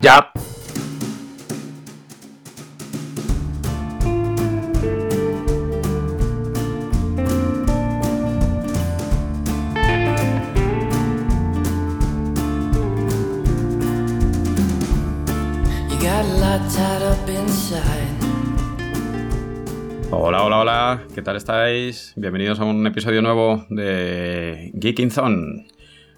Ya. Hola, hola, hola, ¿qué tal estáis? Bienvenidos a un episodio nuevo de Geeking Zone.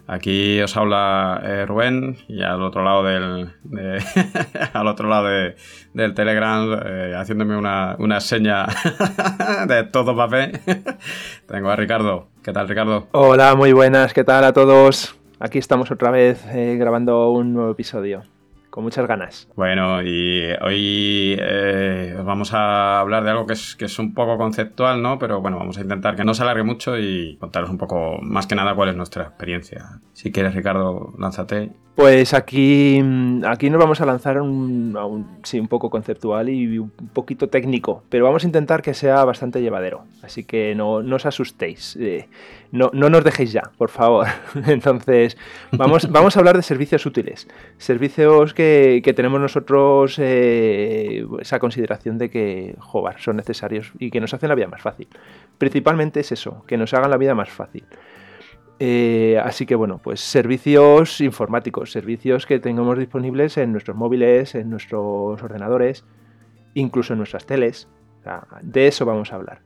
Aquí os habla eh, Rubén y al otro lado del, al otro lado del Telegram, eh, haciéndome una, una seña de todo papel, tengo a Ricardo. ¿Qué tal, Ricardo? Hola, muy buenas, ¿qué tal a todos? Aquí estamos otra vez eh, grabando un nuevo episodio con muchas ganas. Bueno, y hoy eh, vamos a hablar de algo que es, que es un poco conceptual, ¿no? Pero bueno, vamos a intentar que no se alargue mucho y contaros un poco, más que nada, cuál es nuestra experiencia. Si quieres, Ricardo, lánzate. Pues aquí, aquí nos vamos a lanzar un, un, sí, un poco conceptual y un poquito técnico, pero vamos a intentar que sea bastante llevadero. Así que no, no os asustéis. Eh, no, no, nos dejéis ya, por favor. Entonces, vamos, vamos a hablar de servicios útiles. Servicios que, que tenemos nosotros eh, esa consideración de que, joder, son necesarios y que nos hacen la vida más fácil. Principalmente es eso, que nos hagan la vida más fácil. Eh, así que bueno, pues servicios informáticos, servicios que tengamos disponibles en nuestros móviles, en nuestros ordenadores, incluso en nuestras teles. O sea, de eso vamos a hablar.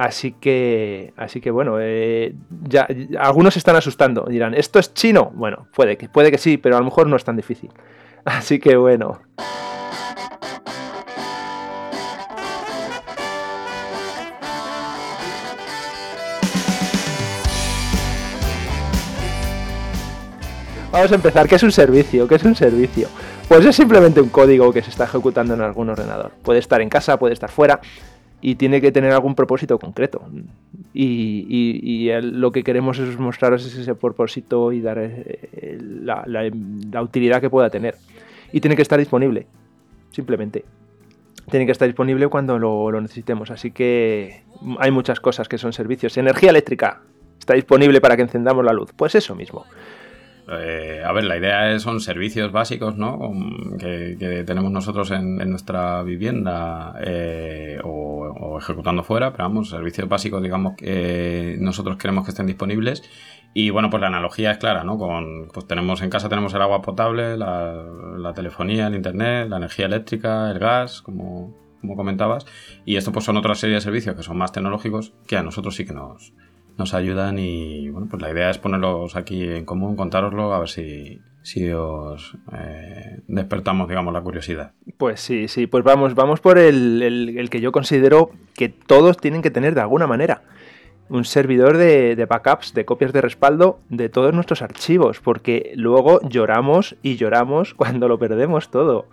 Así que, así que bueno, eh, ya, algunos están asustando. Dirán, ¿esto es chino? Bueno, puede que, puede que sí, pero a lo mejor no es tan difícil. Así que bueno. Vamos a empezar. ¿Qué es un servicio? ¿Qué es un servicio? Pues es simplemente un código que se está ejecutando en algún ordenador. Puede estar en casa, puede estar fuera y tiene que tener algún propósito concreto. Y, lo que queremos es mostraros ese propósito y dar eh, la, utilidad que pueda tener. Y tiene que estar disponible, simplemente. Tiene que estar disponible cuando lo, lo necesitemos. Así que hay muchas cosas que son servicios. Energía eléctrica está disponible para que encendamos la luz. Pues eso mismo. Eh, a ver, la idea es, son servicios básicos, ¿no? Que, que tenemos nosotros en, nuestra vivienda eh, o, ejecutando fuera, pero vamos, servicios básicos, digamos, que nosotros queremos que estén disponibles. Y bueno, pues la analogía es clara, ¿no? Con, pues tenemos en casa tenemos el agua potable, la, la telefonía, el internet, la energía eléctrica, el gas, como, como comentabas. Y esto pues son otra serie de servicios que son más tecnológicos que a nosotros sí que nos, nos ayudan y bueno, pues la idea es ponerlos aquí en común, contároslo, a ver si, si os eh, despertamos, digamos, la curiosidad. Pues sí, sí, pues vamos, vamos por el, el, que yo considero que todos tienen que tener de alguna manera. Un servidor de, de, backups, de copias de respaldo de todos nuestros archivos, porque luego lloramos y lloramos cuando lo perdemos todo.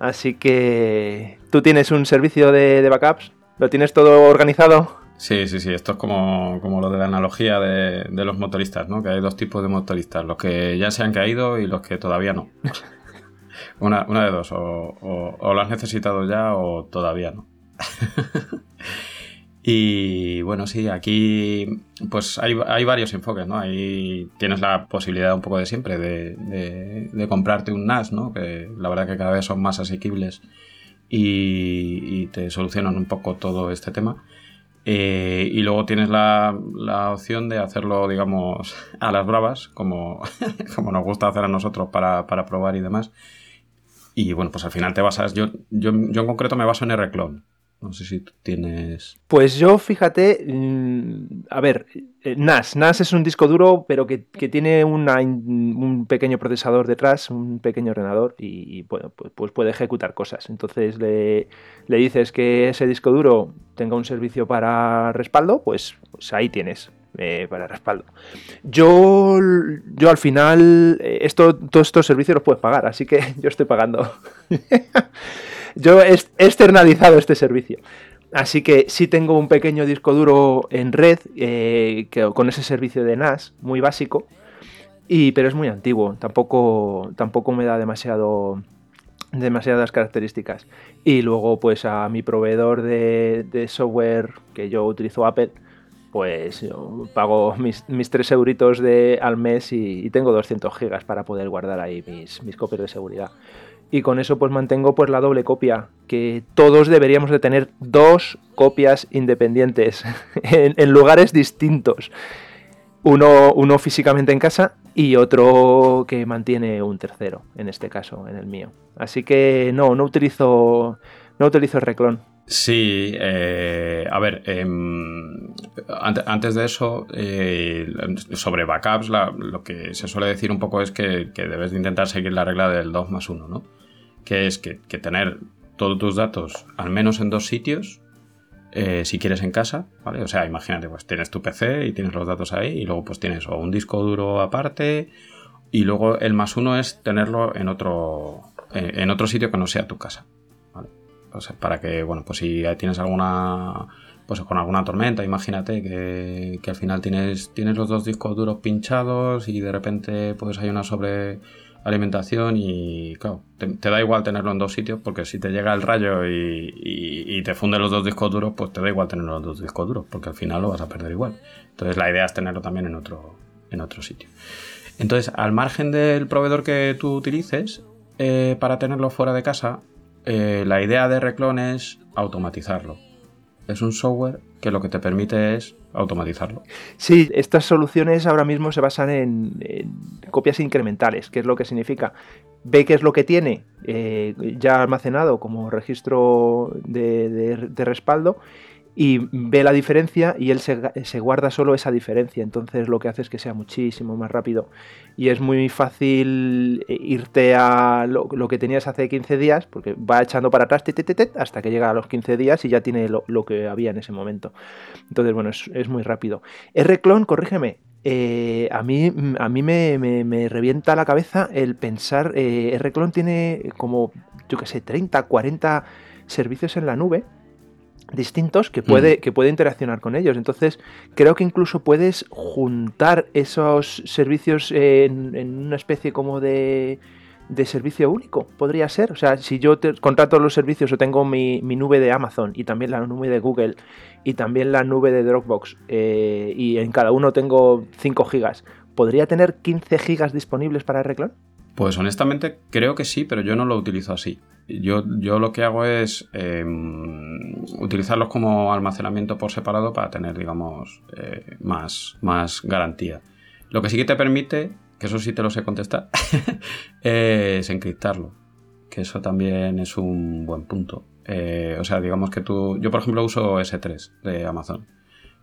Así que, ¿tú tienes un servicio de, de backups? ¿Lo tienes todo organizado? Sí, sí, sí, esto es como, como lo de la analogía de, de, los motoristas, ¿no? Que hay dos tipos de motoristas, los que ya se han caído y los que todavía no. una, una, de dos, o, o, o, lo has necesitado ya o todavía no. y bueno, sí, aquí pues hay, hay, varios enfoques, ¿no? Ahí tienes la posibilidad un poco de siempre de, de, comprarte un NAS, ¿no? Que la verdad que cada vez son más asequibles y te solucionan un poco todo este tema. Eh, y luego tienes la, la, opción de hacerlo, digamos, a las bravas, como, como nos gusta hacer a nosotros para, para, probar y demás. Y bueno, pues al final te basas. Yo, yo, yo en concreto me baso en R-Clone. No sé si tienes. Pues yo, fíjate, a ver, eh, NAS. NAS es un disco duro, pero que, que tiene una, un pequeño procesador detrás, un pequeño ordenador, y, y bueno, pues, pues, puede ejecutar cosas. Entonces le, le, dices que ese disco duro tenga un servicio para respaldo, pues, pues ahí tienes. Eh, para respaldo. Yo, yo al final, eh, esto, todos estos servicios los puedes pagar, así que yo estoy pagando. yo he externalizado este servicio. Así que sí tengo un pequeño disco duro en red eh, con ese servicio de NAS, muy básico, y, pero es muy antiguo, tampoco, tampoco me da demasiado, demasiadas características. Y luego pues a mi proveedor de, software que yo utilizo Apple, pues pago mis, mis 3 euritos de, al mes y, tengo 200 gigas para poder guardar ahí mis, mis copias de seguridad. Y con eso pues mantengo pues la doble copia, que todos deberíamos de tener dos copias independientes en, lugares distintos. Uno, uno físicamente en casa y otro que mantiene un tercero, en este caso, en el mío. Así que no, no utilizo, no utilizo el reclon. Sí, eh, a ver, em, antes de eso, eh, sobre backups, lo que se suele decir un poco es que, debes de intentar seguir la regla del 2 más 1, ¿no? Que es que, tener todos tus datos al menos en dos sitios, eh, si quieres en casa, ¿vale? O sea, imagínate, pues tienes tu PC y tienes los datos ahí y luego pues tienes o un disco duro aparte y luego el más uno es tenerlo en otro, en otro sitio que no sea tu casa. Para que, bueno, pues si tienes alguna, pues con alguna tormenta, imagínate que, al final tienes, tienes los dos discos duros pinchados y de repente pues hay una sobre alimentación y claro, te, da igual tenerlo en dos sitios porque si te llega el rayo y, te funde los dos discos duros, pues te da igual tener los dos discos duros porque al final lo vas a perder igual. Entonces la idea es tenerlo también en otro, en otro sitio. Entonces, al margen del proveedor que tú utilices, eh, para tenerlo fuera de casa, eh, la idea de Reclon es automatizarlo. Es un software que lo que te permite es automatizarlo. Sí, estas soluciones ahora mismo se basan en, copias incrementales, que es lo que significa. Ve qué es lo que tiene eh, ya almacenado como registro de respaldo y ve la diferencia y él se, guarda solo esa diferencia. Entonces lo que hace es que sea muchísimo más rápido. Y es muy fácil eh, irte a lo, que tenías hace 15 días, porque va echando para atrás hasta que llega a los 15 días y ya tiene lo, que había en ese momento. Entonces, bueno, es, muy rápido. R-Clone, corrígeme. Eh, a mí, a mí me, revienta la cabeza el pensar, eh, R-Clone tiene como, yo qué sé, 30, 40 servicios en la nube distintos que puede, que puede interaccionar con ellos. Entonces, creo que incluso puedes juntar esos servicios en, una especie como de, de, servicio único, podría ser. O sea, si yo te contrato los servicios o tengo mi, nube de Amazon y también la nube de Google y también la nube de Dropbox eh, y en cada uno tengo 5 gigas, ¿podría tener 15 gigas disponibles para Reclon? Pues honestamente creo que sí, pero yo no lo utilizo así. Yo, yo lo que hago es em, utilizarlos como almacenamiento por separado para tener, digamos, eh, más, más garantía. Lo que sí que te permite, que eso sí te lo sé contestar, es encriptarlo. Que eso también es un buen punto. Eh, o sea, digamos que tú. Yo, por ejemplo, uso S3 de Amazon.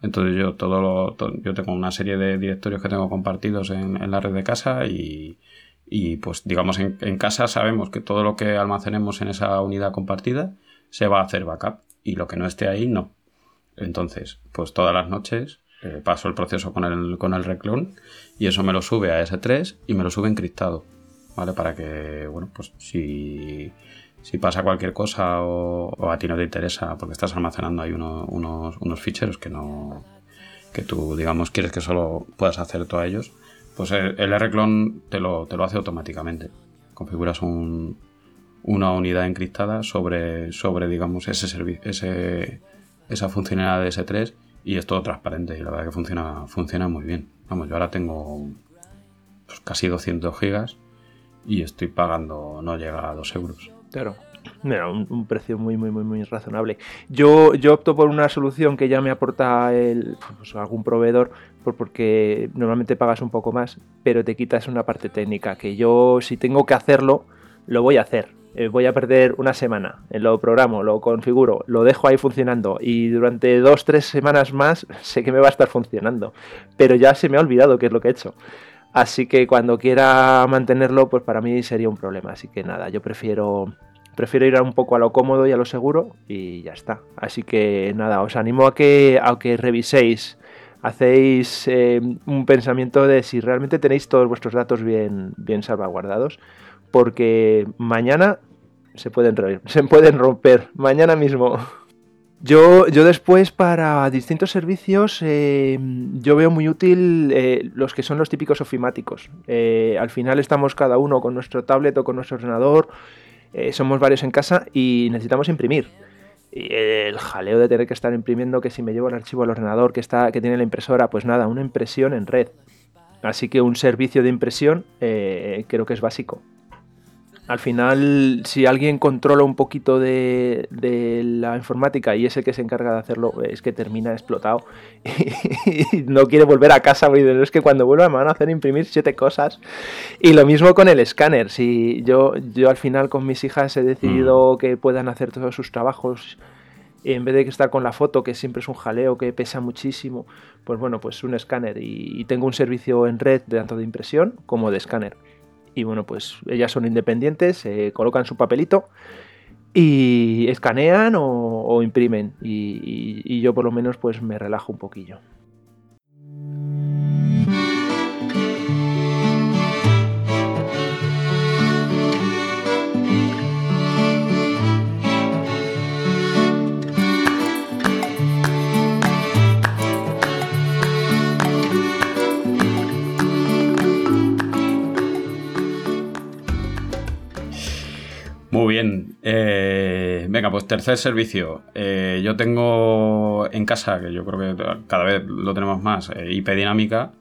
Entonces yo todo lo, yo tengo una serie de directorios que tengo compartidos en la red de casa y, y pues digamos en, casa sabemos que todo lo que almacenemos en esa unidad compartida se va a hacer backup y lo que no esté ahí no. Entonces, pues todas las noches eh, paso el proceso con el, con el reclon y eso me lo sube a S3 y me lo sube encriptado, ¿vale? Para que, bueno, pues si, si pasa cualquier cosa o, a ti no te interesa porque estás almacenando ahí unos, unos ficheros que no que tú, digamos, quieres que solo puedas hacer tú a ellos, pues el, R-Clone te lo, te lo hace automáticamente. Configuras un, una unidad encriptada sobre, sobre digamos, ese, ese esa funcionalidad de S3 y es todo transparente y la verdad que funciona, funciona muy bien. Vamos, yo ahora tengo pues, casi 200 gigas y estoy pagando, no llega a 2 euros. Claro. un, precio muy, muy, muy, muy razonable. Yo, yo opto por una solución que ya me aporta el, pues, algún proveedor, porque normalmente pagas un poco más, pero te quitas una parte técnica, que yo si tengo que hacerlo, lo voy a hacer. Eh, voy a perder una semana, eh, lo programo, lo configuro, lo dejo ahí funcionando y durante dos, tres semanas más sé que me va a estar funcionando, pero ya se me ha olvidado qué es lo que he hecho. Así que cuando quiera mantenerlo, pues para mí sería un problema. Así que nada, yo prefiero, prefiero ir un poco a lo cómodo y a lo seguro y ya está. Así que nada, os animo a que, a que reviséis hacéis eh, un pensamiento de si realmente tenéis todos vuestros datos bien, bien salvaguardados, porque mañana se pueden, se pueden romper, mañana mismo. Yo, yo después para distintos servicios eh, yo veo muy útil eh, los que son los típicos ofimáticos. al final estamos cada uno con nuestro tablet o con nuestro ordenador, somos varios en casa y necesitamos imprimir el jaleo de tener que estar imprimiendo, que si me llevo el archivo al ordenador, que, está, que tiene la impresora, pues nada, una impresión en red. Así que un servicio de impresión eh, creo que es básico. Al final, si alguien controla un poquito de, la informática y es el que se encarga de hacerlo, es que termina explotado y no quiere volver a casa. Es que cuando vuelva me van a hacer imprimir siete cosas. Y lo mismo con el escáner. Si yo, yo al final con mis hijas he decidido mm. que puedan hacer todos sus trabajos en vez de que estar con la foto, que siempre es un jaleo que pesa muchísimo, pues bueno, pues un escáner y, tengo un servicio en red tanto de impresión como de escáner. Y bueno, pues ellas son independientes, colocan su papelito y escanean o, imprimen. y yo por lo menos pues me relajo un poquillo. Bien. Eh, venga, pues tercer servicio. Eh, yo tengo en casa, que yo creo que cada vez lo tenemos más, eh, IP dinámica.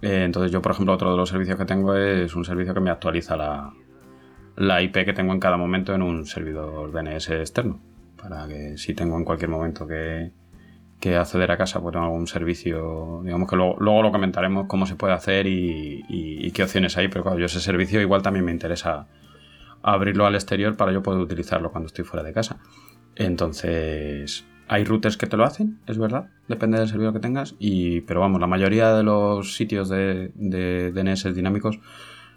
entonces yo, por ejemplo, otro de los servicios que tengo es un servicio que me actualiza la, IP que tengo en cada momento en un servidor DNS externo. Para que si tengo en cualquier momento que, acceder a casa, pues tengo algún servicio, digamos que luego, lo comentaremos cómo se puede hacer y, y qué opciones hay, pero claro, yo ese servicio igual también me interesa abrirlo al exterior para yo poder utilizarlo cuando estoy fuera de casa. Entonces, hay routers que te lo hacen, es verdad, depende del servidor que tengas, y, pero vamos, la mayoría de los sitios de, DNS dinámicos,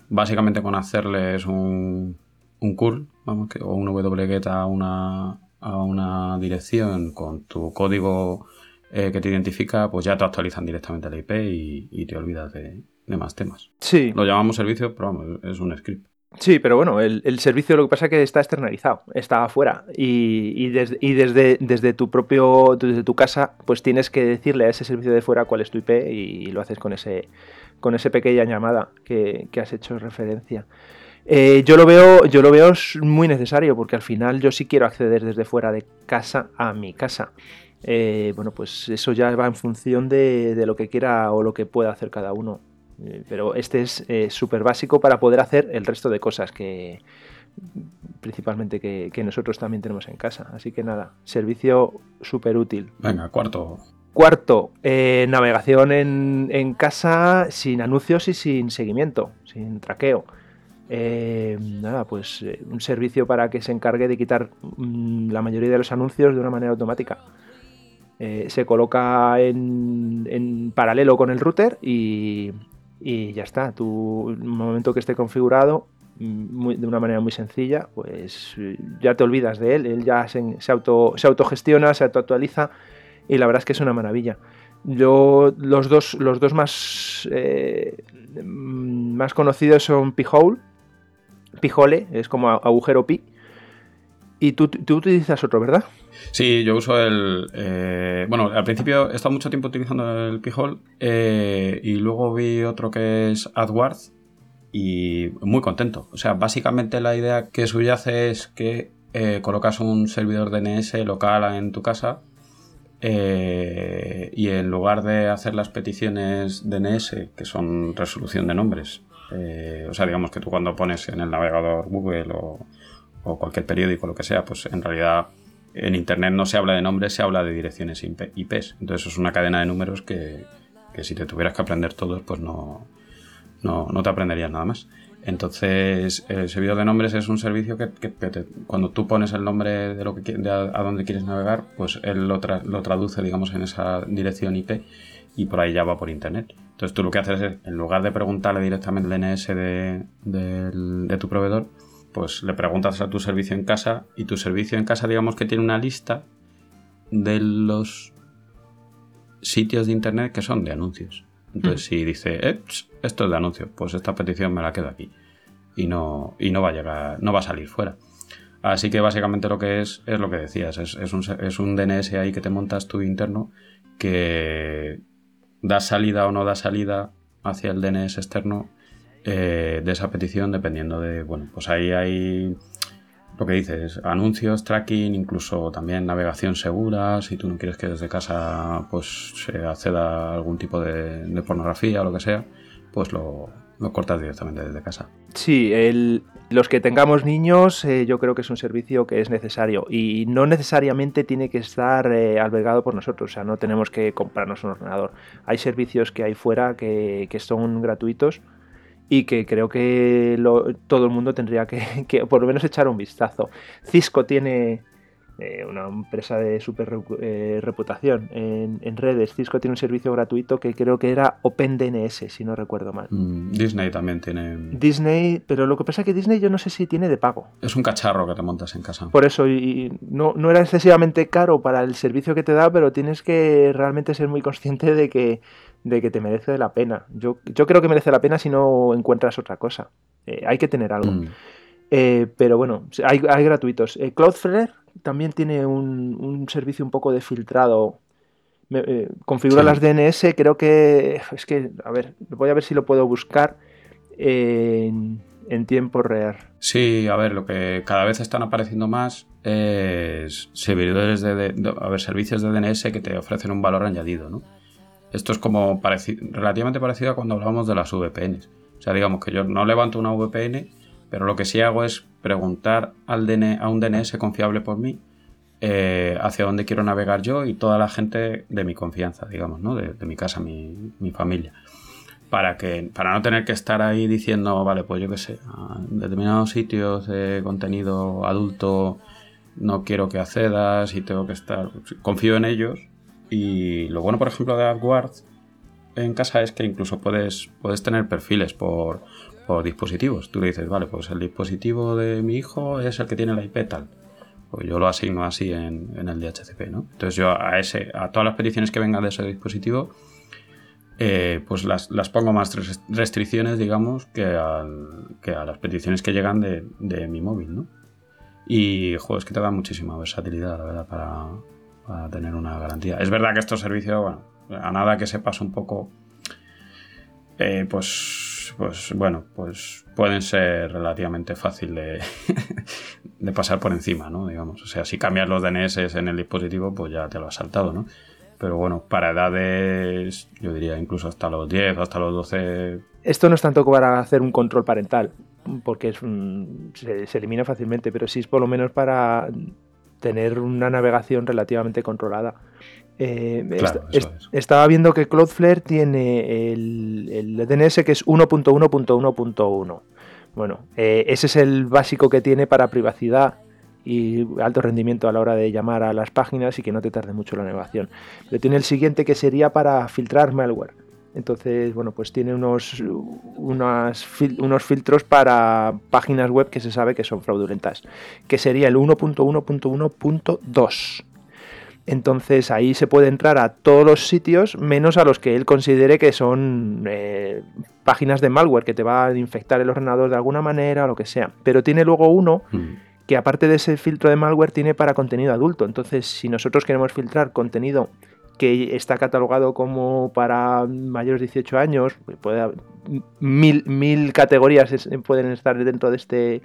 básicamente con hacerles un, un curl, vamos, que, o un wget a una, a una dirección con tu código eh, que te identifica, pues ya te actualizan directamente la IP y, te olvidas de, de, más temas. Sí. Lo llamamos servicio, pero vamos, es un script. Sí, pero bueno, el, servicio lo que pasa es que está externalizado, está afuera y, desde, tu propio, desde tu casa, pues tienes que decirle a ese servicio de fuera cuál es tu IP y, lo haces con ese, con esa pequeña llamada que, has hecho referencia. Eh, yo lo veo, yo lo veo muy necesario porque al final yo sí quiero acceder desde fuera de casa a mi casa. Eh, bueno, pues eso ya va en función de lo que quiera o lo que pueda hacer cada uno. Eh, pero este es eh, súper básico para poder hacer el resto de cosas que principalmente que, nosotros también tenemos en casa. Así que nada, servicio súper útil. Venga, cuarto. Cuarto, eh, navegación en, casa sin anuncios y sin seguimiento, sin traqueo. nada, pues un servicio para que se encargue de quitar mm, la mayoría de los anuncios de una manera automática. se coloca en, en, paralelo con el router y, y ya está. Tú, en el momento que esté configurado, mm, de una manera muy sencilla, pues ya te olvidas de él, él ya se, auto, se autogestiona, se autoactualiza y la verdad es que es una maravilla. Yo, los dos, los dos más, eh, más conocidos son Pihole, Pijole, es como agujero pi, y tú, tú utilizas otro, ¿verdad? Sí, yo uso el. Eh, bueno, al principio he estado mucho tiempo utilizando el Pijol eh, y luego vi otro que es AdWords y muy contento. O sea, básicamente la idea que subyace es que eh, colocas un servidor DNS local en tu casa y en lugar de hacer las peticiones DNS, que son resolución de nombres, o sea, digamos que tú cuando pones en el navegador Google o, o cualquier periódico, lo que sea, pues en realidad en Internet no se habla de nombres, se habla de direcciones IPs. Entonces es una cadena de números que, si te tuvieras que aprender todos, pues no, no, te aprenderías nada más. Entonces, el servidor de nombres es un servicio que, cuando tú pones el nombre de lo que de a, dónde quieres navegar, pues él lo, lo, traduce, digamos, en esa dirección IP y por ahí ya va por internet. Entonces, tú lo que haces es, en lugar de preguntarle directamente el DNS de, de tu proveedor, pues le preguntas a tu servicio en casa y tu servicio en casa digamos que tiene una lista de los sitios de internet que son de anuncios. Entonces si dice, eh, esto es de anuncios, pues esta petición me la quedo aquí y no, y no va a llegar, no va a salir fuera. Así que básicamente lo que es es lo que decías, es, es, un, es un DNS ahí que te montas tú interno que da salida o no da salida hacia el DNS externo eh, de esa petición dependiendo de, bueno, pues ahí hay lo que dices, anuncios, tracking, incluso también navegación segura, si tú no quieres que desde casa pues se acceda a algún tipo de, pornografía o lo que sea, pues lo, cortas directamente desde casa. Sí, el, los que tengamos niños eh, yo creo que es un servicio que es necesario y no necesariamente tiene que estar eh, albergado por nosotros, o sea, no tenemos que comprarnos un ordenador. Hay servicios que hay fuera que, que son gratuitos y que creo que todo el mundo tendría que, por lo menos echar un vistazo. Cisco tiene eh, una empresa de super eh, reputación en, redes. Cisco tiene un servicio gratuito que creo que era OpenDNS, si no recuerdo mal. Mm, Disney también tiene. Disney, pero lo que pasa es que Disney yo no sé si tiene de pago. Es un cacharro que te montas en casa. Por eso, y no, no era excesivamente caro para el servicio que te da, pero tienes que realmente ser muy consciente de que de que te merece la pena. Yo, yo creo que merece la pena si no encuentras otra cosa. Eh, hay que tener algo. Mm. Eh, pero bueno, hay, gratuitos. Eh, Cloudflare también tiene un, servicio un poco de filtrado. configura las DNS, creo que... Es que, a ver, voy a ver si lo puedo buscar en, tiempo real. Sí, a ver, lo que cada vez están apareciendo más es servidores de, a ver, servicios de DNS que te ofrecen un valor añadido, ¿no? Esto es como relativamente parecido a cuando hablábamos de las VPNs. O sea, digamos que yo no levanto una VPN, pero lo que sí hago es preguntar al a un DNS confiable por mí eh, hacia dónde quiero navegar yo y toda la gente de mi confianza, digamos, ¿no? De, mi casa, mi, familia. Para, que, para no tener que estar ahí diciendo, vale, pues yo qué sé, a determinados sitios de contenido adulto no quiero que accedas y tengo que estar. Confío en ellos y lo bueno, por ejemplo, de AdWords en casa es que incluso puedes, puedes tener perfiles por, dispositivos. Tú le dices, vale, pues el dispositivo de mi hijo es el que tiene la IP tal. Pues yo lo asigno así en, el DHCP, ¿no? Entonces yo a ese, a todas las peticiones que vengan de ese dispositivo, eh, pues las, pongo más restricciones, digamos, que, que a las peticiones que llegan de, de mi móvil, ¿no? Y, joder, es que te da muchísima versatilidad, la verdad, para, para tener una garantía. Es verdad que estos servicios, bueno, a nada que sepas un poco, eh, pues, pues bueno, pues pueden ser relativamente fácil de, pasar por encima, ¿no? Digamos, o sea, si cambias los DNS en el dispositivo, pues ya te lo has saltado, ¿no? Pero bueno, para edades, yo diría incluso hasta los 10, hasta los 12. Esto no es tanto para hacer un control parental, porque es se, se, elimina fácilmente, pero sí es por lo menos para tener una navegación relativamente controlada. Eh, estaba viendo que Cloudflare tiene el, DNS que es 1.1.1.1. Bueno, eh, ese es el básico que tiene para privacidad y alto rendimiento a la hora de llamar a las páginas y que no te tarde mucho la navegación. Pero tiene el siguiente que sería para filtrar malware. Entonces, bueno, pues tiene unos, unos filtros para páginas web que se sabe que son fraudulentas, que sería el 1.1.1.2. Entonces ahí se puede entrar a todos los sitios menos a los que él considere que son eh, páginas de malware que te va a infectar el ordenador de alguna manera o lo que sea. Pero tiene luego uno mm. que aparte de ese filtro de malware tiene para contenido adulto. Entonces si nosotros queremos filtrar contenido que está catalogado como para mayores de 18 años, puede mil, mil categorías pueden estar dentro de este,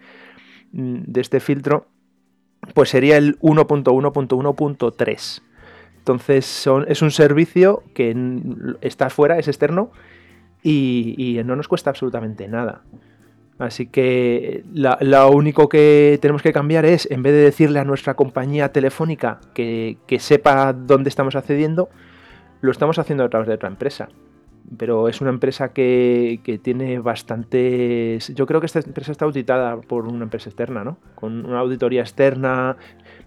de este filtro, pues sería el 1.1.1.3. Entonces son, es un servicio que está fuera, es externo y no nos cuesta absolutamente nada. Así que lo único que tenemos que cambiar es, en vez de decirle a nuestra compañía telefónica que, sepa dónde estamos accediendo, lo estamos haciendo a través de otra empresa. Pero es una empresa que, tiene bastantes... Yo creo que esta empresa está auditada por una empresa externa, ¿no? Con una auditoría externa.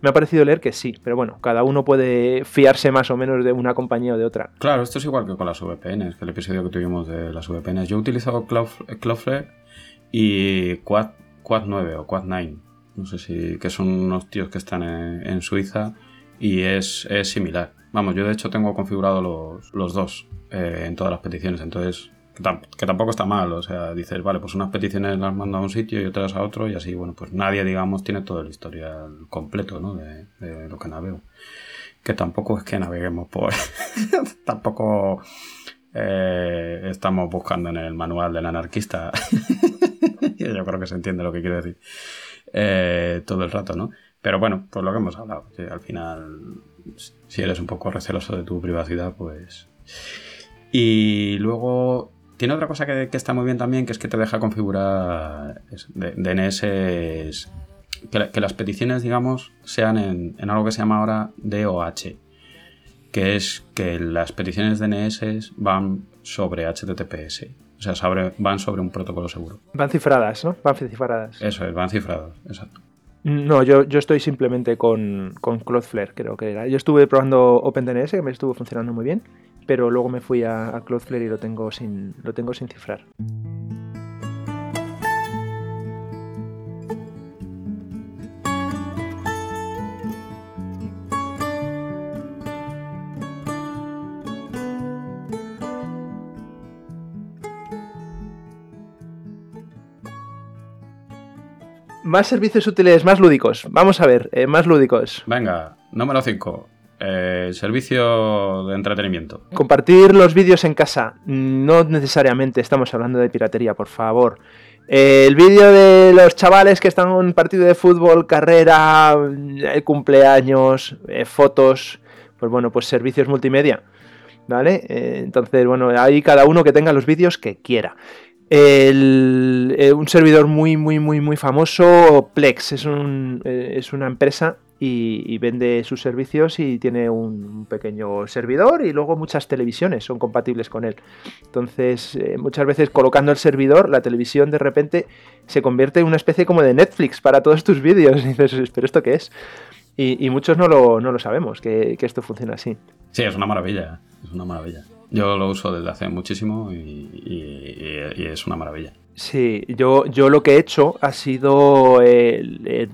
Me ha parecido leer que sí, pero bueno, cada uno puede fiarse más o menos de una compañía o de otra. Claro, esto es igual que con las VPNs, que el episodio que tuvimos de las VPNs. Yo he utilizado Cloudflare y Quad, Quad 9 o Quad 9, no sé si, que son unos tíos que están en, Suiza y es, similar. Vamos, yo de hecho tengo configurado los, dos eh, en todas las peticiones, entonces que, tampoco está mal, o sea, dices, vale, pues unas peticiones las mando a un sitio y otras a otro y así, bueno, pues nadie, digamos, tiene todo el historial completo, ¿no? De, lo que navego. Que tampoco es que naveguemos por... tampoco eh, estamos buscando en el manual del anarquista yo creo que se entiende lo que quiero decir. eh, todo el rato, ¿no? Pero bueno, pues lo que hemos hablado, que al final, si eres un poco receloso de tu privacidad, pues... Y luego tiene otra cosa que, está muy bien también, que es que te deja configurar DNS, que, las peticiones, digamos, sean en, algo que se llama ahora DOH, que es que las peticiones DNS van sobre HTTPS. O sea, van sobre un protocolo seguro. Van cifradas, ¿no? Van cifradas. Eso es, van cifradas, exacto. No, yo, yo estoy simplemente con, con Cloudflare, creo que era. Yo estuve probando OpenDNS, que me estuvo funcionando muy bien, pero luego me fui a, a Cloudflare y lo tengo sin, lo tengo sin cifrar. Más servicios útiles, más lúdicos. Vamos a ver, eh, más lúdicos. Venga, número 5. Eh, servicio de entretenimiento. Compartir los vídeos en casa. No necesariamente estamos hablando de piratería, por favor. Eh, el vídeo de los chavales que están en un partido de fútbol, carrera, el cumpleaños, fotos, pues bueno, pues servicios multimedia. ¿Vale? entonces, bueno, ahí cada uno que tenga los vídeos que quiera. Eh, un servidor muy, muy, muy, muy famoso, Plex, es, un, eh, es una empresa y, vende sus servicios y tiene un pequeño servidor y luego muchas televisiones son compatibles con él. Entonces, eh, muchas veces colocando el servidor, la televisión de repente se convierte en una especie como de Netflix para todos tus vídeos. Y dices, ¿pero esto qué es? Y, muchos no lo, no lo sabemos, que, que esto funciona así. Sí, es una maravilla, es una maravilla. Yo lo uso desde hace muchísimo y, es una maravilla. Sí, yo, yo lo que he hecho ha sido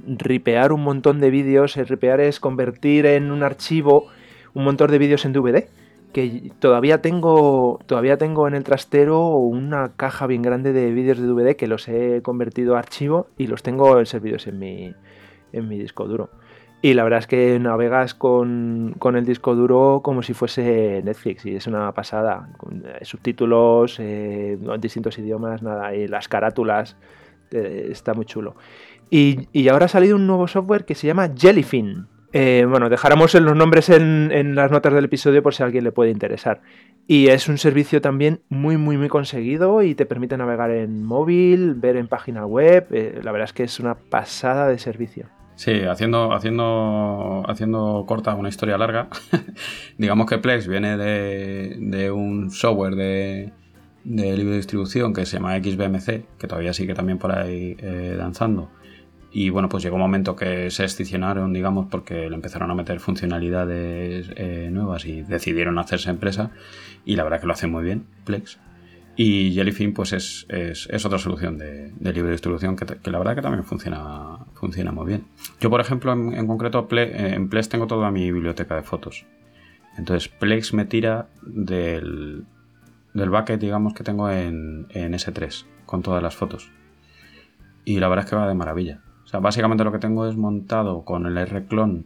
ripear un montón de vídeos. El ripear es convertir en un archivo un montón de vídeos en DVD. Que todavía tengo, todavía tengo en el trastero una caja bien grande de vídeos de DVD que los he convertido a archivo y los tengo servidos en mi, en mi disco duro. Y la verdad es que navegas con, el disco duro como si fuese Netflix y es una pasada. Con eh, subtítulos eh, distintos idiomas, nada, y las carátulas, eh, está muy chulo. Y, ahora ha salido un nuevo software que se llama Jellyfin. bueno, dejaremos los nombres en, en, las notas del episodio por si a alguien le puede interesar. Y es un servicio también muy, muy, muy conseguido y te permite navegar en móvil, ver en página web. la verdad es que es una pasada de servicio. Sí, haciendo, haciendo, haciendo corta una historia larga, digamos que Plex viene de, un software de, libre distribución que se llama XBMC, que todavía sigue también por ahí eh, danzando. Y bueno, pues llegó un momento que se excisionaron, digamos, porque le empezaron a meter funcionalidades eh, nuevas y decidieron hacerse empresa. Y la verdad que lo hacen muy bien, Plex. Y Jellyfin pues es, otra solución de, libre distribución que, la verdad que también funciona, funciona muy bien. Yo, por ejemplo, en, concreto eh, en Plex tengo toda mi biblioteca de fotos. Entonces Plex me tira del, del bucket, digamos, que tengo en, en S3 con todas las fotos. Y la verdad es que va de maravilla. O sea, básicamente lo que tengo es montado con el R-Clone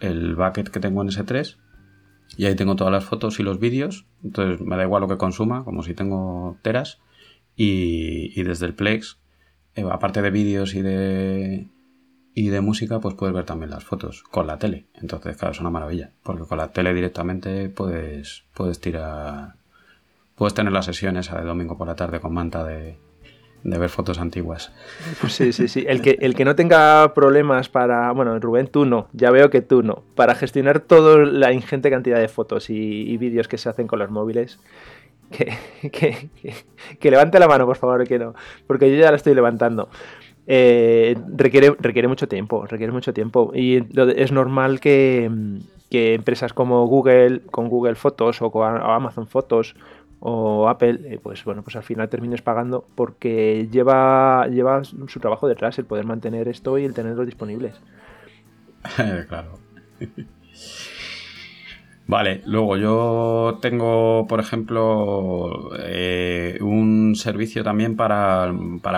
el bucket que tengo en S3 y ahí tengo todas las fotos y los vídeos. Entonces me da igual lo que consuma, como si tengo teras. Y, desde el Plex, eh, aparte de vídeos y de, y de música, pues puedes ver también las fotos con la tele. Entonces, claro, es una maravilla. Porque con la tele directamente puedes, puedes tirar. Puedes tener la sesión esa de domingo por la tarde con manta de, de ver fotos antiguas. Sí, sí, sí. El que, el que no tenga problemas para. Bueno, Rubén, tú no. Ya veo que tú no. Para gestionar toda la ingente cantidad de fotos y, vídeos que se hacen con los móviles. Que, que, levante la mano, por favor, que no. Porque yo ya la estoy levantando. Eh, requiere, requiere mucho tiempo. Requiere mucho tiempo. Y es normal que, que empresas como Google, con Google Fotos o con Amazon Fotos o Apple, eh, pues bueno, pues al final termines pagando porque lleva, lleva su trabajo detrás el poder mantener esto y el tenerlo disponibles. claro. Vale, luego yo tengo, por ejemplo, eh, un servicio también para,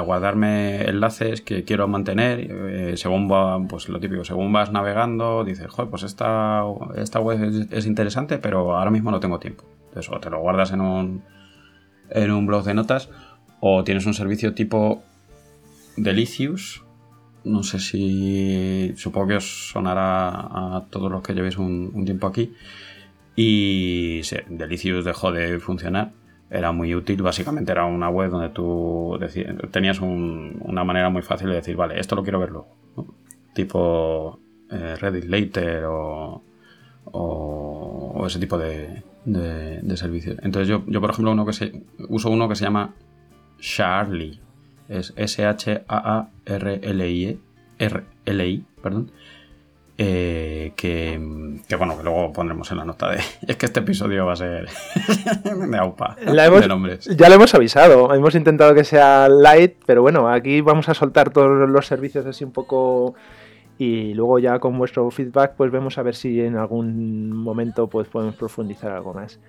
guardarme enlaces que quiero mantener. Eh, según va, pues lo típico, según vas navegando, dices, joder, pues esta, esta web es, interesante, pero ahora mismo no tengo tiempo. Entonces, o te lo guardas en un, en un blog de notas, o tienes un servicio tipo Delicious, no sé si supongo que os sonará a todos los que llevéis un, tiempo aquí. Y sí, Delicious dejó de funcionar. Era muy útil. Básicamente era una web donde tú tenías una manera muy fácil de decir, vale, esto lo quiero verlo. Tipo eh, Reddit Later o, o, ese tipo de, de, servicios. Entonces yo, yo, por ejemplo, uno que se, uso uno que se llama Charlie es S-H-A-A-R-L-I, R-L-I, perdón. Eh, que, que, bueno, que luego pondremos en la nota de. Es que este episodio va a ser de aupa de nombres. Ya lo hemos avisado. Hemos intentado que sea light, pero bueno, aquí vamos a soltar todos los servicios así un poco. Y luego ya con vuestro feedback, pues vemos a ver si en algún momento pues podemos profundizar algo más.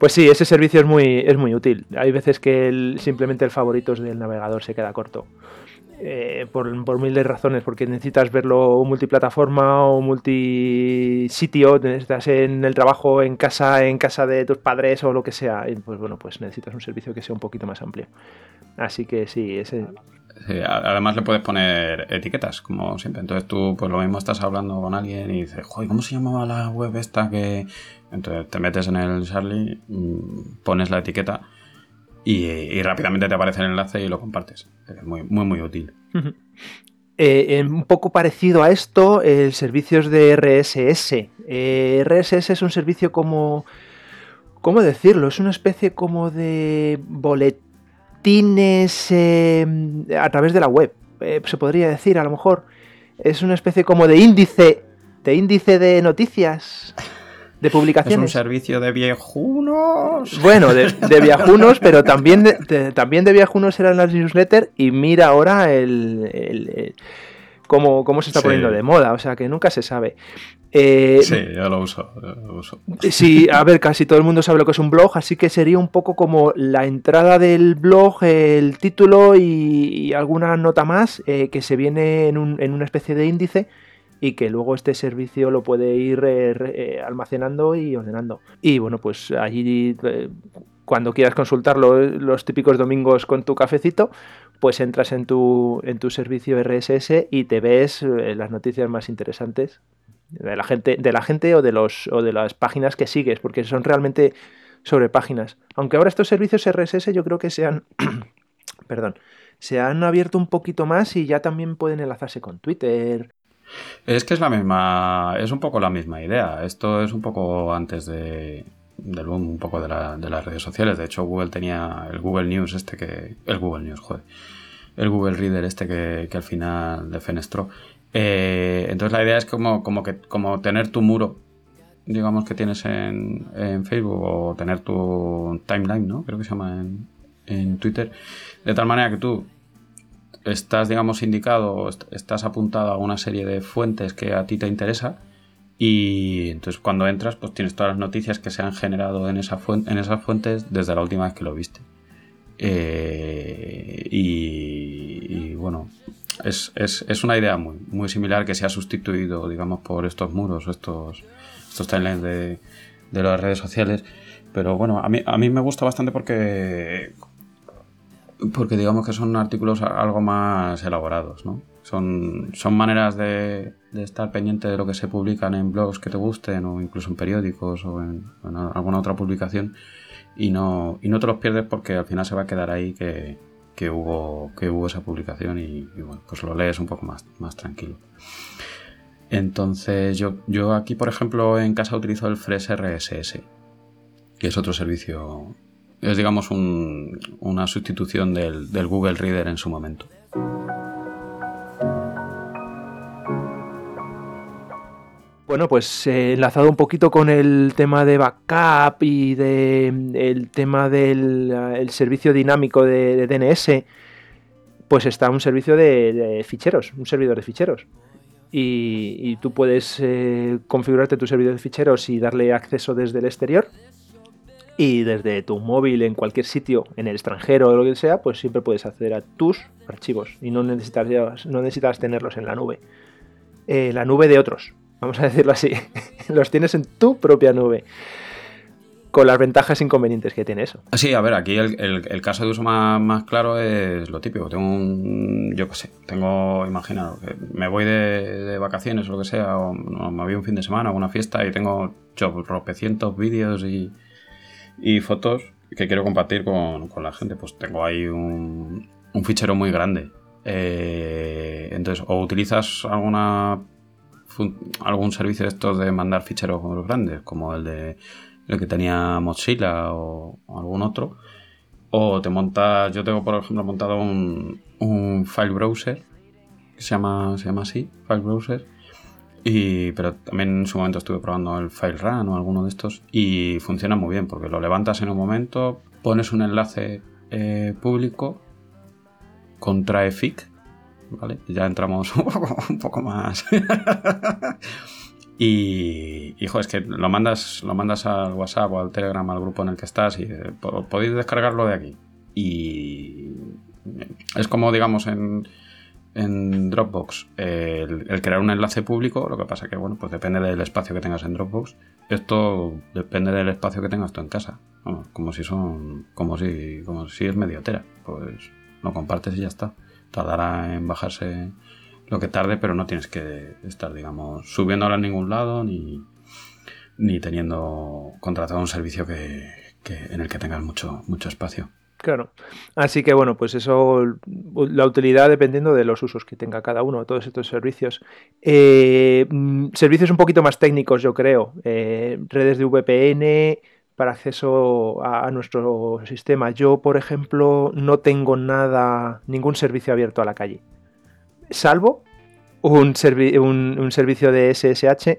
Pues sí, ese servicio es muy, es muy útil. Hay veces que simplemente el favoritos del navegador se queda corto. Eh, por, por, miles de razones, porque necesitas verlo multiplataforma o multisitio, estás en el trabajo, en casa, en casa de tus padres o lo que sea, y pues bueno, pues necesitas un servicio que sea un poquito más amplio. Así que sí, ese, además le puedes poner etiquetas, como siempre. Entonces tú, pues lo mismo estás hablando con alguien y dices, joder, ¿cómo se llamaba la web esta que...? Entonces te metes en el Charlie, mm, pones la etiqueta y, rápidamente te aparece el enlace y lo compartes. Es muy, muy, útil. Eh, un poco parecido a esto, el servicio de RSS. Eh, RSS es un servicio como... ¿Cómo decirlo? Es una especie como de boletín em, a través de la web, eh, se podría decir, a lo mejor. Es una especie como de índice, de índice de noticias, de publicaciones. Es un servicio de viejunos. Bueno, de, viejunos, pero también de, también de viejunos eran las newsletters y mira ahora el cómo, cómo se está poniendo de moda, o sea que nunca se sabe. Eh, sí, yo lo uso, Sí, a ver, casi todo el mundo sabe lo que es un blog, así que sería un poco como la entrada del blog, el título y, alguna nota más eh, que se viene en, un, en, una especie de índice y que luego este servicio lo puede ir eh, almacenando y ordenando. Y bueno, pues allí cuando quieras consultarlo los típicos domingos con tu cafecito, pues entras en tu, en tu servicio RSS y te ves eh, las noticias más interesantes de la gente, de la gente o de los o de las páginas que sigues, porque son realmente sobre páginas. Aunque ahora estos servicios RSS yo creo que se han perdón, se han abierto un poquito más y ya también pueden enlazarse con Twitter. Es que es la misma, es un poco la misma idea. Esto es un poco antes de, del boom un poco de, las redes sociales. De hecho, Google tenía el Google News este que... El Google News, joder. El Google Reader este que, al final defenestró. Eh, entonces la idea es como, como, que, como tener tu muro, digamos, que tienes en, en, Facebook o tener tu timeline, ¿no? Creo que se llama en, en Twitter. De tal manera que tú estás, digamos, indicado, estás apuntado a una serie de fuentes que a ti te interesa y entonces cuando entras, pues tienes todas las noticias que se han generado en, esa en esas fuentes desde la última vez que lo viste. Eh, y, bueno, es, una idea muy, muy similar que se ha sustituido, digamos, por estos muros, estos, estos timelines de, de las redes sociales. Pero bueno, a mí, a mí me gusta bastante porque porque digamos que son artículos algo más elaborados, ¿no? Son, son maneras de, estar pendiente de lo que se publican en blogs que te gusten o incluso en periódicos o en, alguna otra publicación y no, y no te los pierdes porque al final se va a quedar ahí que, hubo, que hubo esa publicación y, pues lo lees un poco más, más tranquilo. Entonces yo, yo aquí, por ejemplo, en casa utilizo el Fresh RSS, que es otro servicio es, digamos, una sustitución del, Google Reader en su momento. Bueno, pues eh, enlazado un poquito con el tema de backup y de, el tema del el servicio dinámico de, DNS, pues está un servicio de, ficheros, un servidor de ficheros. Y, tú puedes eh, configurarte tu servidor de ficheros y darle acceso desde el exterior y desde tu móvil en cualquier sitio, en el extranjero o lo que sea, pues siempre puedes acceder a tus archivos y no necesitas, no necesitas tenerlos en la nube. Eh, la nube de otros, vamos a decirlo así. Los tienes en tu propia nube. con las ventajas e inconvenientes que tiene eso. Sí, a ver, aquí el, caso de uso más, claro es lo típico. Tengo un, yo qué sé, tengo, imaginaros, me voy de, vacaciones o lo que sea, o me voy un fin de semana o una fiesta y tengo ropecientos vídeos y, y, fotos que quiero compartir con, la gente. Pues tengo ahí un, un fichero muy grande. Eh, entonces, o utilizas alguna algún servicio de estos de mandar ficheros grandes, como el de el que tenía Mozilla o, algún otro. O te montas, yo tengo por ejemplo montado un, un file browser, que se llama, se llama así, file browser. Y, pero también en su momento estuve probando el file run o alguno de estos y funciona muy bien porque lo levantas en un momento, pones un enlace eh, público contra EFIC, ¿vale? Ya entramos un poco, más Y, hijo, es que lo mandas, lo mandas al WhatsApp o al Telegram, al grupo en el que estás y eh, podéis descargarlo de aquí. Y es como, digamos, en, Dropbox el, crear un enlace público, lo que pasa que, bueno, pues depende del espacio que tengas en Dropbox. Esto depende del espacio que tengas tú en casa. como si son, como si, como si es medio tera. Pues lo compartes y ya está. Tardará en bajarse lo que tarde, pero no tienes que estar, digamos, subiéndola a ningún lado ni, ni teniendo contratado un servicio que, en el que tengas mucho, mucho espacio. Claro. Así que bueno, pues eso, la utilidad dependiendo de los usos que tenga cada uno, todos estos servicios. Eh, mm, servicios un poquito más técnicos, yo creo. Eh, redes de VPN para acceso a, nuestro sistema. Yo, por ejemplo, no tengo nada, ningún servicio abierto a la calle salvo un, un, servicio de SSH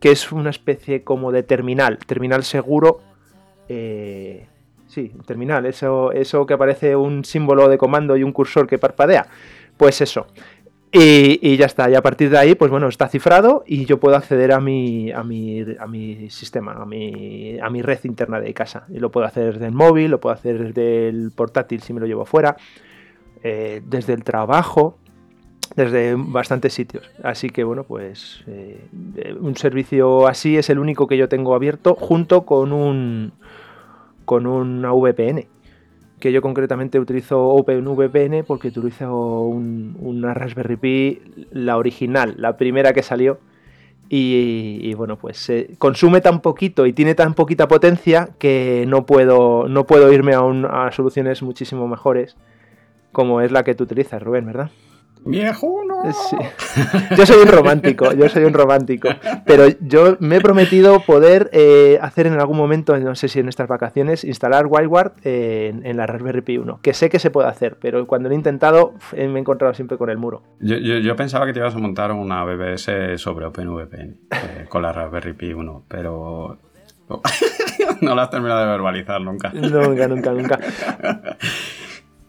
que es una especie como de terminal, terminal seguro. Eh, sí, terminal, eso, eso que aparece un símbolo de comando y un cursor que parpadea. Pues eso. Y, ya está, y a partir de ahí, pues bueno, está cifrado y yo puedo acceder a mi, a mi, a mi sistema, a mi, a mi red interna de casa. Y lo puedo hacer desde el móvil, lo puedo hacer desde el portátil si me lo llevo fuera, eh, desde el trabajo, desde bastantes sitios. Así que bueno, pues eh, un servicio así es el único que yo tengo abierto junto con un con una VPN. Que yo concretamente utilizo OpenVPN porque utilizo una Raspberry Pi, la original, la primera que salió. Y, bueno, pues se consume tan poquito y tiene tan poquita potencia que no puedo, no puedo irme a, a soluciones muchísimo mejores como es la que tú utilizas, Rubén, ¿verdad? Viejuno. Yo soy un romántico, yo soy un romántico. Pero yo me he prometido poder eh, hacer en algún momento, no sé si en estas vacaciones, instalar WildWard en, la Raspberry Pi 1. Que sé que se puede hacer, pero cuando lo he intentado me he encontrado siempre con el muro. Yo, pensaba que te ibas a montar una BBS sobre OpenVPN eh, con la Raspberry Pi 1, pero no la has terminado de verbalizar nunca. Nunca, nunca, nunca.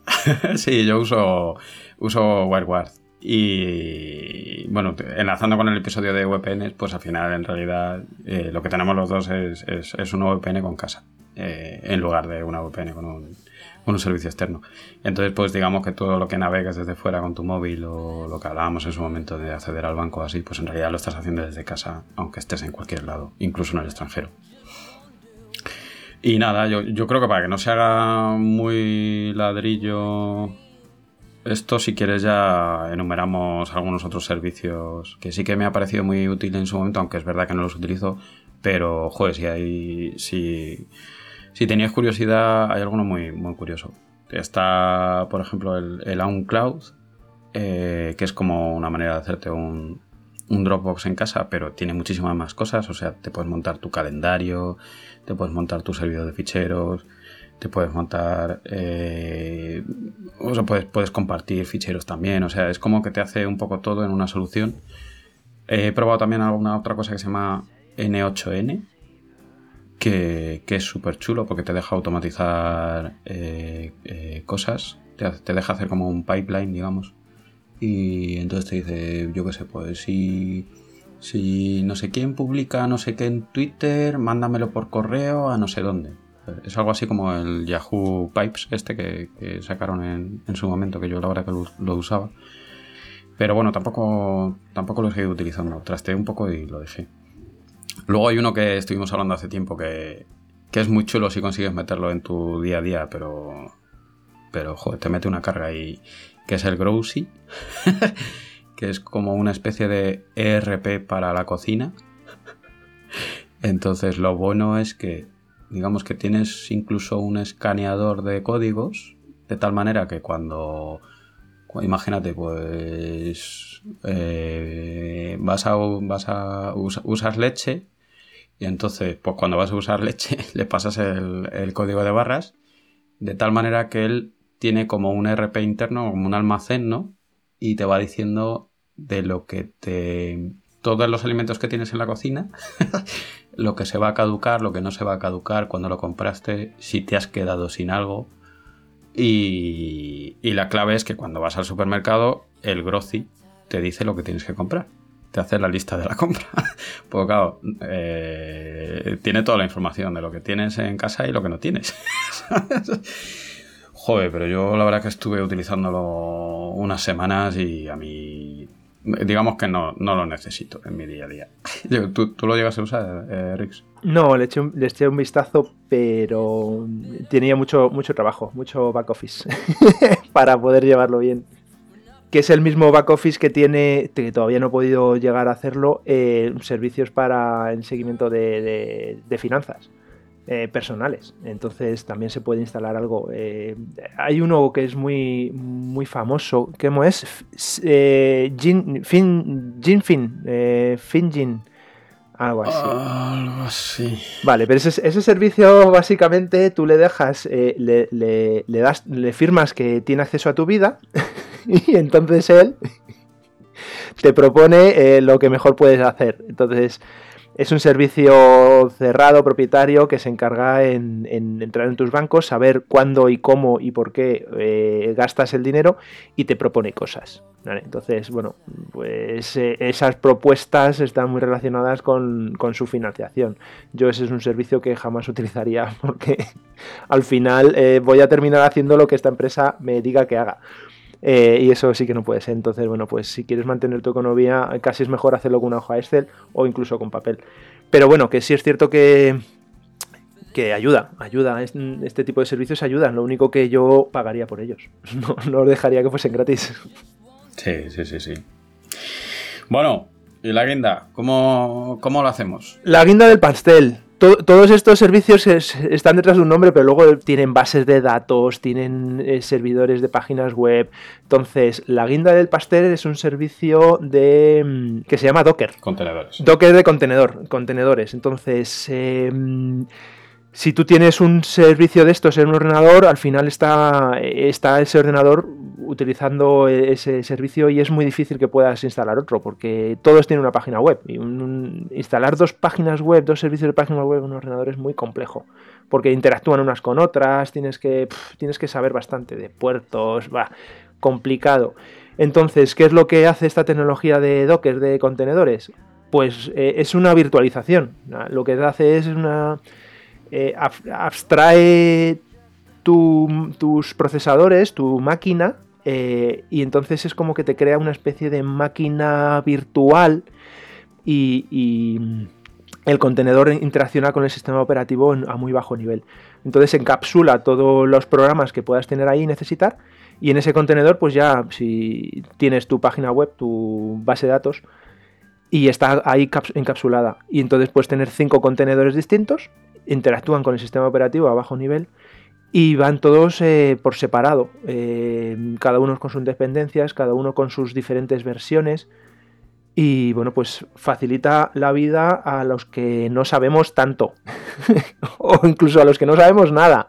sí, yo uso uso WireGuard. Y bueno, enlazando con el episodio de VPN, pues al final en realidad eh, lo que tenemos los dos es, es, una VPN con casa, eh, en lugar de una VPN con un, con un, servicio externo. Entonces, pues digamos que todo lo que navegas desde fuera con tu móvil o lo que hablábamos en su momento de acceder al banco así, pues en realidad lo estás haciendo desde casa, aunque estés en cualquier lado, incluso en el extranjero. Y nada, yo, yo creo que para que no se haga muy ladrillo esto, si quieres, ya enumeramos algunos otros servicios que sí que me ha parecido muy útil en su momento, aunque es verdad que no los utilizo. Pero, joder, si hay. Si, si tenías curiosidad, hay alguno muy, muy curioso. Está, por ejemplo, el, el OnCloud, eh, que es como una manera de hacerte un, un Dropbox en casa, pero tiene muchísimas más cosas. O sea, te puedes montar tu calendario, te puedes montar tu servidor de ficheros, te puedes montar, eh, o sea, puedes, puedes compartir ficheros también, o sea, es como que te hace un poco todo en una solución. He probado también alguna otra cosa que se llama N8N, que, es súper chulo porque te deja automatizar eh, eh, cosas, te, deja hacer como un pipeline, digamos, y entonces te dice, yo qué sé, pues si, si no sé quién publica no sé qué en Twitter, mándamelo por correo a no sé dónde es algo así como el Yahoo Pipes este que, sacaron en, su momento, que yo la verdad que lo, usaba. Pero bueno, tampoco, tampoco lo he seguido utilizando. Trasteé un poco y lo dejé. Luego hay uno que estuvimos hablando hace tiempo que, que es muy chulo si consigues meterlo en tu día a día, pero, pero joder, te mete una carga ahí, que es el Growsy, que es como una especie de ERP para la cocina. Entonces lo bueno es que, digamos que tienes incluso un escaneador de códigos, de tal manera que cuando, imagínate, pues eh, vas a, vas a leche y entonces, pues cuando vas a usar leche, le pasas el, código de barras, de tal manera que él tiene como un RP interno, como un almacén, ¿no? Y te va diciendo de lo que te. todos los alimentos que tienes en la cocina, lo que se va a caducar, lo que no se va a caducar, cuando lo compraste, si te has quedado sin algo. Y, y la clave es que cuando vas al supermercado, el Groci te dice lo que tienes que comprar te hace la lista de la compra. Porque claro, eh, tiene toda la información de lo que tienes en casa y lo que no tienes. Joder, pero yo la verdad que estuve utilizándolo unas semanas y a mí, digamos que no, lo necesito en mi día a día. ¿Tú, lo llegas a usar, eh, Rix? No, le eché, un, le eché un vistazo, pero tenía mucho, mucho trabajo, mucho back office para poder llevarlo bien que es el mismo back office que tiene, que todavía no he podido llegar a hacerlo, eh, servicios para el seguimiento de, finanzas eh, personales. Entonces también se puede instalar algo. Eh, hay uno que es muy, muy famoso, ¿cómo es? Gin, fin, Ginfin, Finjin. Algo así. algo así. Vale, pero ese, ese, servicio básicamente tú le dejas, le, le, das, le firmas que tiene acceso a tu vida y entonces él te propone eh, lo que mejor puedes hacer. Entonces es un servicio cerrado, propietario, que se encarga en, entrar en tus bancos, saber cuándo y cómo y por qué eh, gastas el dinero y te propone cosas. Entonces, bueno, pues eh, esas propuestas están muy relacionadas con, con, su financiación. Yo ese es un servicio que jamás utilizaría porque al final voy a terminar haciendo lo que esta empresa me diga que haga. Eh, y eso sí que no puede ser. Entonces, bueno, pues si quieres mantener tu economía, casi es mejor hacerlo con una hoja Excel o incluso con papel. Pero bueno, que sí es cierto que, que ayuda, ayuda. Este tipo de servicios ayudan. Lo único que yo pagaría por ellos. No, no dejaría que fuesen gratis. Sí, sí, sí, sí. Bueno, ¿y la guinda? ¿Cómo, cómo lo hacemos? La guinda del pastel todos estos servicios están detrás de un nombre, pero luego tienen bases de datos, tienen eh, servidores de páginas web. Entonces, la guinda del pastel es un servicio de mm, que se llama Docker. Contenedores. Docker de contenedor, contenedores. Entonces, em, si tú tienes un servicio de estos en un ordenador, al final está, está ese ordenador utilizando ese servicio y es muy difícil que puedas instalar otro porque todos tienen una página web y instalar dos páginas web, dos servicios de página web en un ordenador es muy complejo porque interactúan unas con otras, tienes que, tienes que saber bastante de puertos, va, complicado. Entonces, ¿qué es lo que hace esta tecnología de Docker de contenedores? Pues eh, es una virtualización. Lo que hace es una eh, abstrae tus procesadores, tu máquina, eh, y entonces es como que te crea una especie de máquina virtual y, el contenedor interacciona con el sistema operativo a muy bajo nivel. Entonces encapsula todos los programas que puedas tener ahí y necesitar. Y en ese contenedor, pues ya si tienes tu página web, tu base de datos, y está ahí encapsulada. Y entonces puedes tener cinco contenedores distintos interactúan con el sistema operativo a bajo nivel y van todos eh, por separado, eh, cada uno con sus dependencias, cada uno con sus diferentes versiones y bueno, pues facilita la vida a los que no sabemos tanto o incluso a los que no sabemos nada.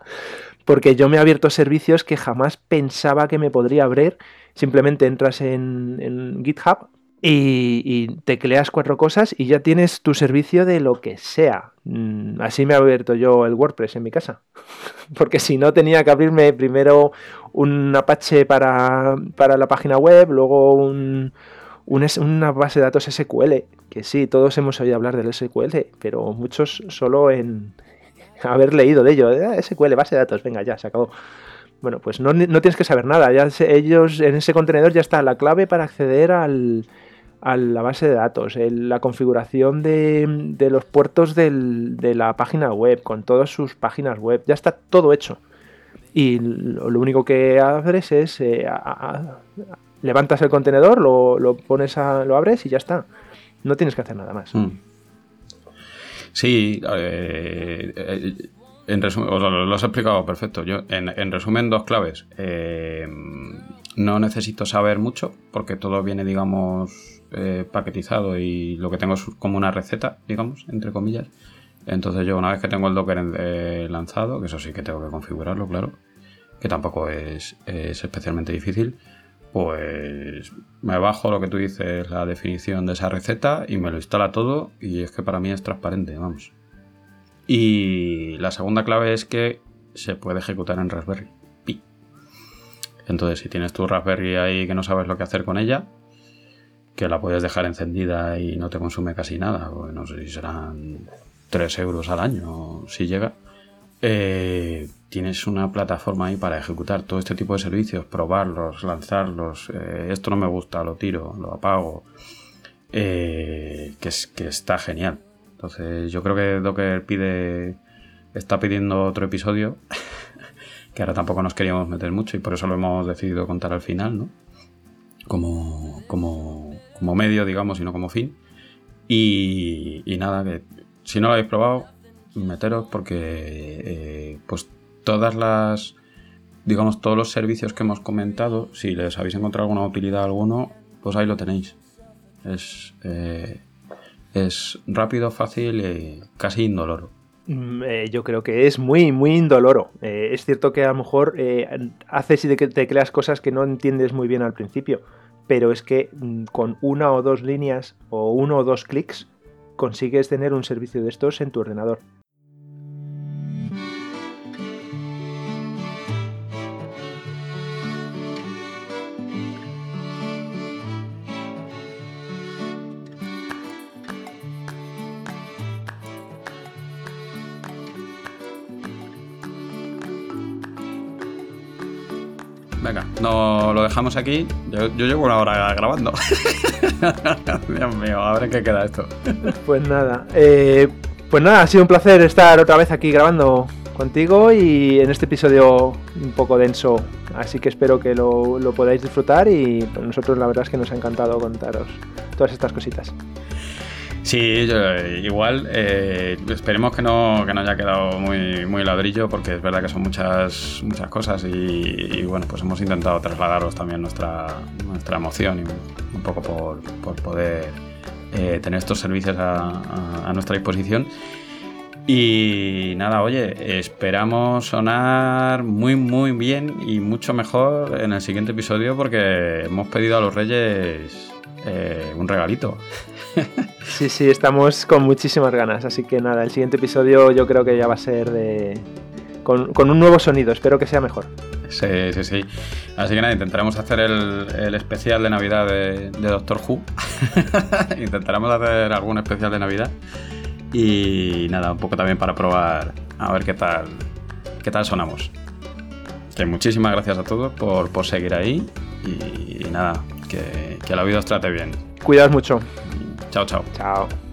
Porque yo me he abierto servicios que jamás pensaba que me podría abrir. Simplemente entras en, en GitHub, y, tecleas cuatro cosas y ya tienes tu servicio de lo que sea. Mm, así me he abierto yo el WordPress en mi casa. Porque si no tenía que abrirme primero un Apache para, la página web, luego un, una base de datos SQL. Que sí, todos hemos oído hablar del SQL, pero muchos solo en haber leído de ello. Ah, SQL, base de datos, venga, ya, se acabó. Bueno, pues no, no tienes que saber nada. Ellos en ese contenedor ya está la clave para acceder al, a la base de datos, la configuración de, los puertos de la página web, con todas sus páginas web, ya está todo hecho. Y lo, único que haces es eh, levantas el contenedor, lo, pones a, lo abres y ya está. No tienes que hacer nada más. Mm. Sí, eh, eh, en resumen, lo has explicado perfecto. Yo, en, resumen, dos claves. no necesito saber mucho porque todo viene, digamos, eh, paquetizado y lo que tengo es como una receta, digamos, entre comillas. Entonces yo una vez que tengo el Docker eh, lanzado, que eso sí que tengo que configurarlo, claro, que tampoco es, especialmente difícil, pues me bajo lo que tú dices, la definición de esa receta y me lo instala todo y es que para mí es transparente, vamos. Y la segunda clave es que se puede ejecutar en Raspberry. Entonces si tienes tu Raspberry ahí que no sabes lo que hacer con ella, que la puedes dejar encendida y no te consume casi nada, no sé si serán 3 euros al año si llega, eh, tienes una plataforma ahí para ejecutar todo este tipo de servicios, probarlos, lanzarlos, eh, esto no me gusta, lo tiro, lo apago, eh, que, es, que está genial. Entonces yo creo que Docker pide, está pidiendo otro episodio, que ahora tampoco nos queríamos meter mucho y por eso lo hemos decidido contar al final, ¿no? Como, como como medio, digamos, y no como fin. Y, nada, que si no lo habéis probado, meteros porque eh, pues todas las, digamos, todos los servicios que hemos comentado, si les habéis encontrado alguna utilidad alguno, pues ahí lo tenéis. Es, eh, es rápido, fácil y casi indoloro. Mm, eh, yo creo que es muy, muy indoloro. es cierto que a lo mejor haces y te creas cosas que no entiendes muy bien al principio pero es que mm, con una o dos líneas o uno o dos clics consigues tener un servicio de estos en tu ordenador. Venga, no lo dejamos aquí. Yo, llevo una hora grabando. Dios mío, a ver qué queda esto. pues nada, eh, pues nada, ha sido un placer estar otra vez aquí grabando contigo y en este episodio un poco denso. Así que espero que lo, lo podáis disfrutar y nosotros la verdad es que nos ha encantado contaros todas estas cositas. Sí, igual. Eh, esperemos que no, que no haya quedado muy, muy ladrillo, porque es verdad que son muchas, muchas cosas y, bueno, pues hemos intentado trasladaros también nuestra, nuestra emoción y un poco por, por poder eh, tener estos servicios a, nuestra disposición. Y nada, oye, esperamos sonar muy, muy bien y mucho mejor en el siguiente episodio porque hemos pedido a los reyes eh, un regalito. Sí, sí, estamos con muchísimas ganas. Así que nada, el siguiente episodio yo creo que ya va a ser de. con, un nuevo sonido. Espero que sea mejor. Sí, sí, sí. Así que nada, intentaremos hacer el, especial de Navidad de, Doctor Who. intentaremos hacer algún especial de Navidad. Y nada, un poco también para probar a ver qué tal, qué tal sonamos. Que muchísimas gracias a todos por, por seguir ahí. Y, nada, que, que la vida os trate bien. Cuidaos mucho. Chao, chao. Chao.